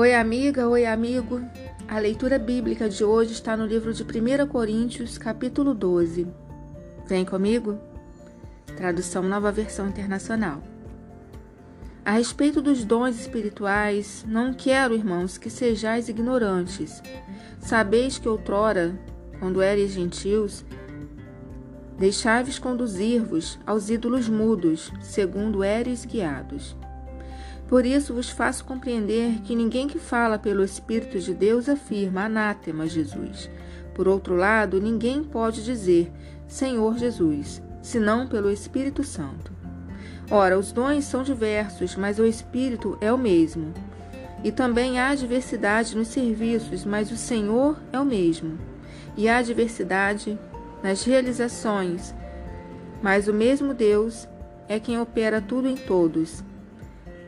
Oi, amiga, oi, amigo. A leitura bíblica de hoje está no livro de 1 Coríntios, capítulo 12. Vem comigo? Tradução Nova Versão Internacional. A respeito dos dons espirituais, não quero, irmãos, que sejais ignorantes. Sabeis que outrora, quando eres gentios, deixáveis conduzir-vos aos ídolos mudos, segundo eres guiados. Por isso vos faço compreender que ninguém que fala pelo Espírito de Deus afirma anátema Jesus. Por outro lado, ninguém pode dizer Senhor Jesus, senão pelo Espírito Santo. Ora, os dons são diversos, mas o Espírito é o mesmo. E também há diversidade nos serviços, mas o Senhor é o mesmo. E há diversidade nas realizações, mas o mesmo Deus é quem opera tudo em todos.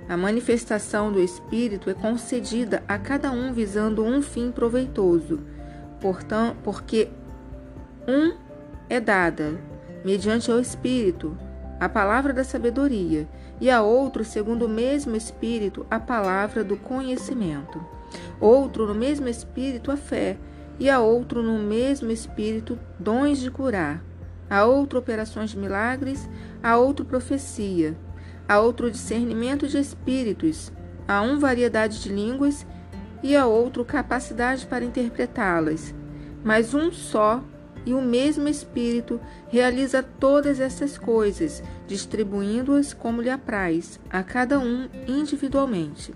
A manifestação do Espírito é concedida a cada um visando um fim proveitoso, portanto, porque um é dada, mediante o Espírito, a palavra da sabedoria, e a outro, segundo o mesmo Espírito, a palavra do conhecimento. Outro, no mesmo Espírito, a fé, e a outro, no mesmo Espírito, dons de curar. A outro, operações de milagres, a outro, profecia a outro discernimento de espíritos, a um variedade de línguas e a outro capacidade para interpretá-las. Mas um só e o mesmo Espírito realiza todas essas coisas, distribuindo-as como lhe apraz, a cada um individualmente.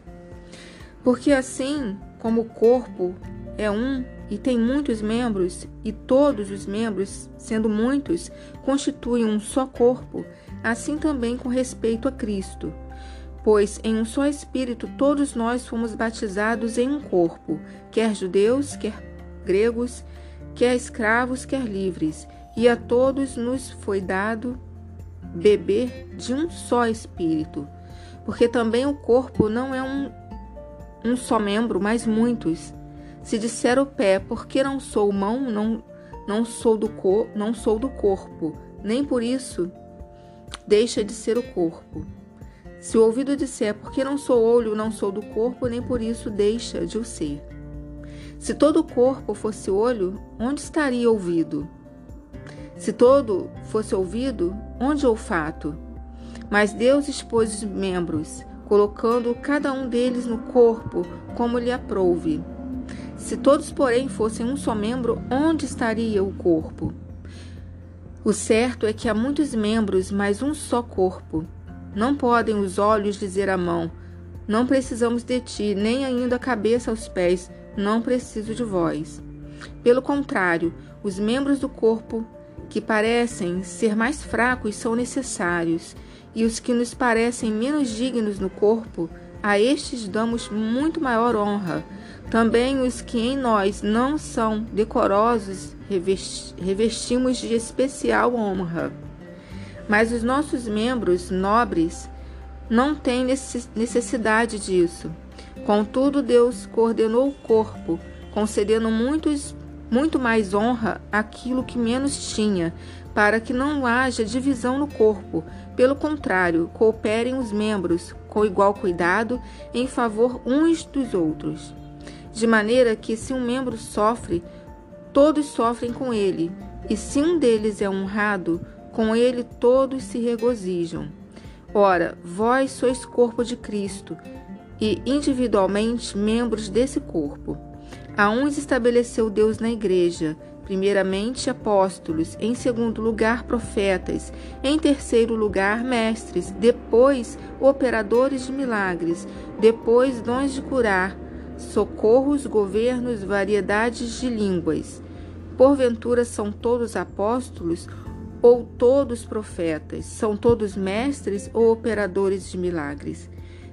Porque assim como o corpo é um e tem muitos membros, e todos os membros, sendo muitos, constituem um só corpo, assim também com respeito a Cristo. Pois em um só Espírito todos nós fomos batizados em um corpo, quer judeus, quer gregos, quer escravos, quer livres, e a todos nos foi dado beber de um só Espírito. Porque também o corpo não é um, um só membro, mas muitos. Se disser o pé, porque não sou mão, não, não sou do cor, não sou do corpo, nem por isso deixa de ser o corpo. Se o ouvido disser, porque não sou olho, não sou do corpo, nem por isso deixa de o ser. Se todo o corpo fosse olho, onde estaria ouvido? Se todo fosse ouvido, onde olfato? Mas Deus expôs os membros, colocando cada um deles no corpo como lhe aprouve. Se todos, porém, fossem um só membro, onde estaria o corpo? O certo é que há muitos membros, mas um só corpo. Não podem os olhos dizer à mão: Não precisamos de ti, nem ainda a cabeça aos pés: Não preciso de vós. Pelo contrário, os membros do corpo que parecem ser mais fracos são necessários, e os que nos parecem menos dignos no corpo, a estes damos muito maior honra. Também os que em nós não são decorosos revestimos de especial honra. Mas os nossos membros nobres não têm necessidade disso. Contudo, Deus coordenou o corpo, concedendo muitos, muito mais honra àquilo que menos tinha, para que não haja divisão no corpo. Pelo contrário, cooperem os membros com igual cuidado em favor uns dos outros. De maneira que, se um membro sofre, todos sofrem com ele, e se um deles é honrado, com ele todos se regozijam. Ora, vós sois corpo de Cristo, e individualmente membros desse corpo. A uns estabeleceu Deus na igreja, primeiramente apóstolos, em segundo lugar profetas, em terceiro lugar mestres, depois operadores de milagres, depois dons de curar, socorros, governos, variedades de línguas. Porventura são todos apóstolos ou todos profetas? São todos mestres ou operadores de milagres?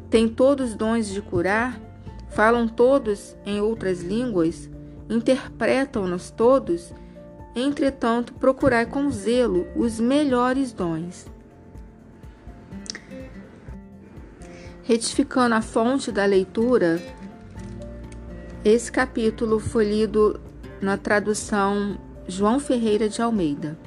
Têm todos dons de curar? Falam todos em outras línguas? Interpretam-nos todos? Entretanto, procurai com zelo os melhores dons. Retificando a fonte da leitura, esse capítulo foi lido na tradução João Ferreira de Almeida.